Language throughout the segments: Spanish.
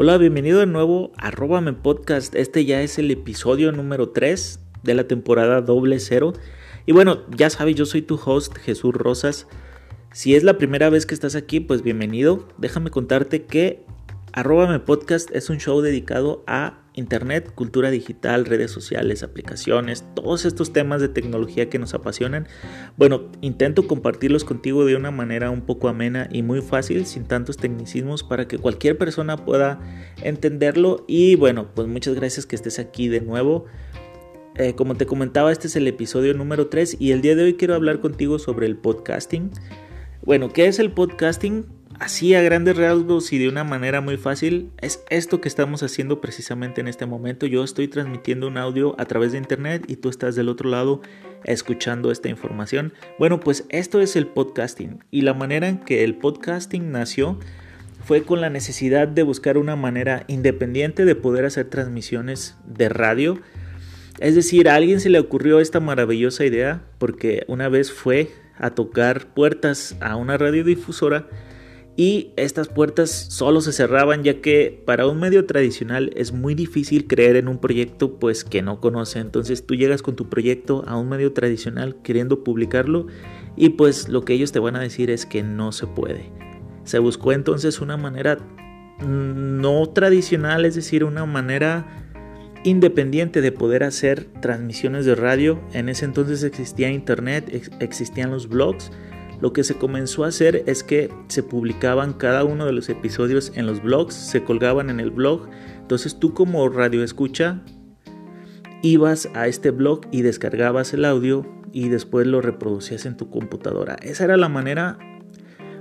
Hola, bienvenido de nuevo a Róbame Podcast. Este ya es el episodio número 3 de la temporada doble cero. Y bueno, ya sabes, yo soy tu host, Jesús Rosas. Si es la primera vez que estás aquí, pues bienvenido. Déjame contarte que Arróbame Podcast es un show dedicado a Internet, cultura digital, redes sociales, aplicaciones, todos estos temas de tecnología que nos apasionan. Bueno, intento compartirlos contigo de una manera un poco amena y muy fácil, sin tantos tecnicismos, para que cualquier persona pueda entenderlo. Y bueno, pues muchas gracias que estés aquí de nuevo. Eh, como te comentaba, este es el episodio número 3 y el día de hoy quiero hablar contigo sobre el podcasting. Bueno, ¿qué es el podcasting? Así a grandes rasgos y de una manera muy fácil, es esto que estamos haciendo precisamente en este momento. Yo estoy transmitiendo un audio a través de internet y tú estás del otro lado escuchando esta información. Bueno, pues esto es el podcasting y la manera en que el podcasting nació fue con la necesidad de buscar una manera independiente de poder hacer transmisiones de radio. Es decir, a alguien se le ocurrió esta maravillosa idea porque una vez fue a tocar puertas a una radiodifusora y estas puertas solo se cerraban ya que para un medio tradicional es muy difícil creer en un proyecto pues que no conoce. Entonces tú llegas con tu proyecto a un medio tradicional queriendo publicarlo y pues lo que ellos te van a decir es que no se puede. Se buscó entonces una manera no tradicional, es decir, una manera independiente de poder hacer transmisiones de radio. En ese entonces existía internet, existían los blogs lo que se comenzó a hacer es que se publicaban cada uno de los episodios en los blogs, se colgaban en el blog. Entonces tú como radio escucha ibas a este blog y descargabas el audio y después lo reproducías en tu computadora. Esa era la manera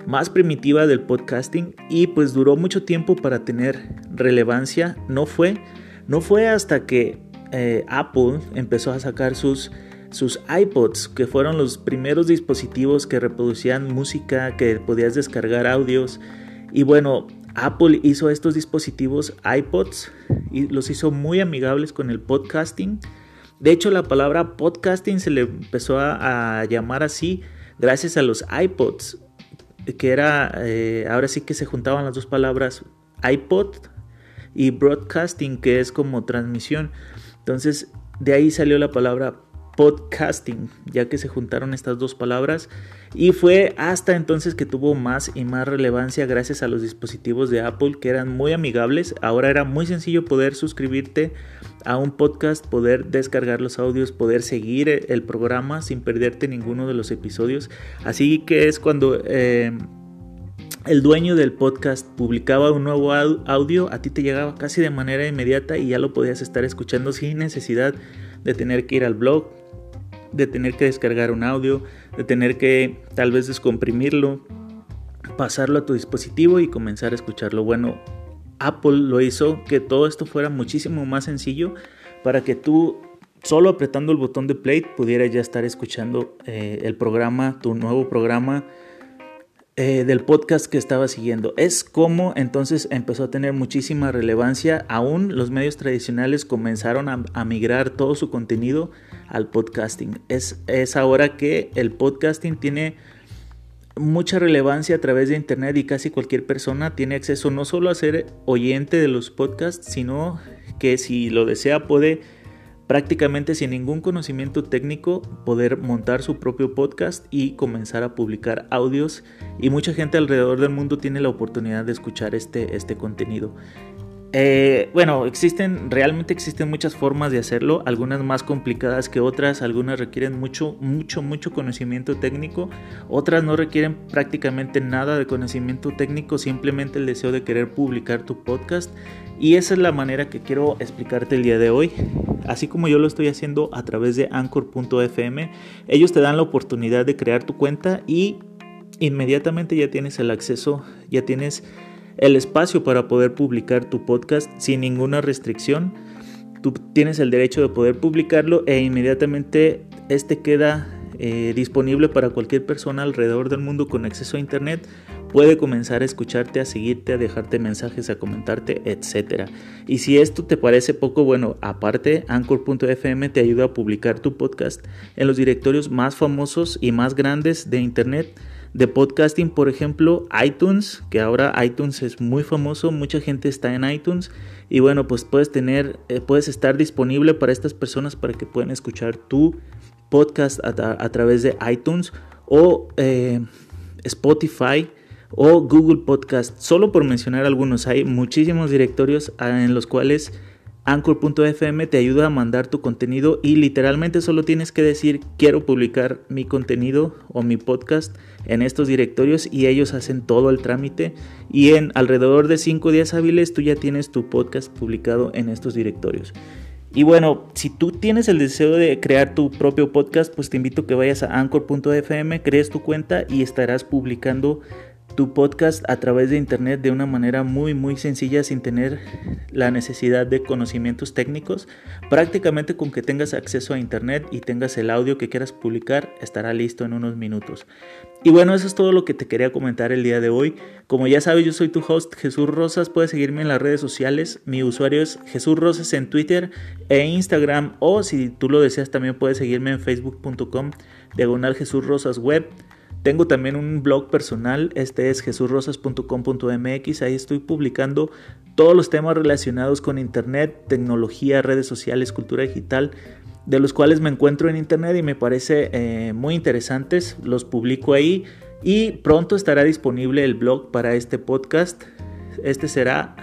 más primitiva del podcasting y pues duró mucho tiempo para tener relevancia. No fue, no fue hasta que eh, Apple empezó a sacar sus sus iPods, que fueron los primeros dispositivos que reproducían música, que podías descargar audios. Y bueno, Apple hizo estos dispositivos iPods y los hizo muy amigables con el podcasting. De hecho, la palabra podcasting se le empezó a, llamar así gracias a los iPods, que era, eh, ahora sí que se juntaban las dos palabras iPod y broadcasting, que es como transmisión. Entonces, de ahí salió la palabra podcasting, ya que se juntaron estas dos palabras y fue hasta entonces que tuvo más y más relevancia gracias a los dispositivos de Apple que eran muy amigables. Ahora era muy sencillo poder suscribirte a un podcast, poder descargar los audios, poder seguir el programa sin perderte ninguno de los episodios. Así que es cuando... Eh, el dueño del podcast publicaba un nuevo audio, a ti te llegaba casi de manera inmediata y ya lo podías estar escuchando sin necesidad de tener que ir al blog, de tener que descargar un audio, de tener que tal vez descomprimirlo, pasarlo a tu dispositivo y comenzar a escucharlo. Bueno, Apple lo hizo que todo esto fuera muchísimo más sencillo para que tú solo apretando el botón de play pudieras ya estar escuchando eh, el programa, tu nuevo programa eh, del podcast que estaba siguiendo. Es como entonces empezó a tener muchísima relevancia. Aún los medios tradicionales comenzaron a, migrar todo su contenido al podcasting. Es, es ahora que el podcasting tiene mucha relevancia a través de internet y casi cualquier persona tiene acceso no solo a ser oyente de los podcasts, sino que si lo desea puede prácticamente sin ningún conocimiento técnico poder montar su propio podcast y comenzar a publicar audios. Y mucha gente alrededor del mundo tiene la oportunidad de escuchar este, este contenido. Eh, bueno, existen, realmente existen muchas formas de hacerlo, algunas más complicadas que otras, algunas requieren mucho, mucho, mucho conocimiento técnico, otras no requieren prácticamente nada de conocimiento técnico, simplemente el deseo de querer publicar tu podcast. Y esa es la manera que quiero explicarte el día de hoy, así como yo lo estoy haciendo a través de anchor.fm, ellos te dan la oportunidad de crear tu cuenta y inmediatamente ya tienes el acceso, ya tienes el espacio para poder publicar tu podcast sin ninguna restricción. Tú tienes el derecho de poder publicarlo e inmediatamente este queda eh, disponible para cualquier persona alrededor del mundo con acceso a internet. Puede comenzar a escucharte, a seguirte, a dejarte mensajes, a comentarte, etc. Y si esto te parece poco, bueno, aparte, Anchor.fm te ayuda a publicar tu podcast en los directorios más famosos y más grandes de internet. De podcasting, por ejemplo, iTunes, que ahora iTunes es muy famoso, mucha gente está en iTunes. Y bueno, pues puedes tener, eh, puedes estar disponible para estas personas para que puedan escuchar tu podcast a, través de iTunes o eh, Spotify o Google Podcast, solo por mencionar algunos, hay muchísimos directorios ah, en los cuales Anchor.fm te ayuda a mandar tu contenido y literalmente solo tienes que decir quiero publicar mi contenido o mi podcast en estos directorios y ellos hacen todo el trámite y en alrededor de 5 días hábiles tú ya tienes tu podcast publicado en estos directorios. Y bueno, si tú tienes el deseo de crear tu propio podcast, pues te invito a que vayas a anchor.fm, crees tu cuenta y estarás publicando tu podcast a través de internet de una manera muy muy sencilla sin tener la necesidad de conocimientos técnicos. Prácticamente con que tengas acceso a internet y tengas el audio que quieras publicar estará listo en unos minutos. Y bueno, eso es todo lo que te quería comentar el día de hoy. Como ya sabes, yo soy tu host Jesús Rosas. Puedes seguirme en las redes sociales. Mi usuario es Jesús Rosas en Twitter e Instagram. O si tú lo deseas, también puedes seguirme en facebook.com diagonal Jesús Rosas Web. Tengo también un blog personal, este es jesurrosas.com.mx, ahí estoy publicando todos los temas relacionados con Internet, tecnología, redes sociales, cultura digital, de los cuales me encuentro en Internet y me parece eh, muy interesantes, los publico ahí y pronto estará disponible el blog para este podcast. Este será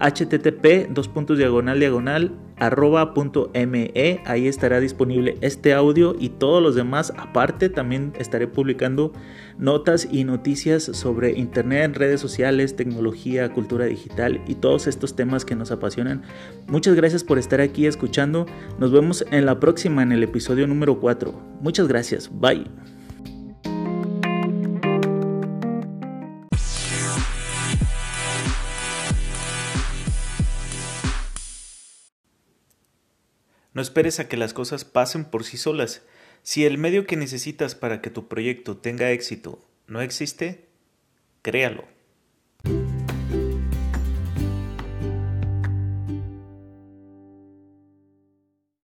http dos puntos diagonal diagonal arroba.me. Ahí estará disponible este audio y todos los demás. Aparte, también estaré publicando notas y noticias sobre Internet, redes sociales, tecnología, cultura digital y todos estos temas que nos apasionan. Muchas gracias por estar aquí escuchando. Nos vemos en la próxima, en el episodio número 4. Muchas gracias. Bye. No esperes a que las cosas pasen por sí solas. Si el medio que necesitas para que tu proyecto tenga éxito no existe, créalo.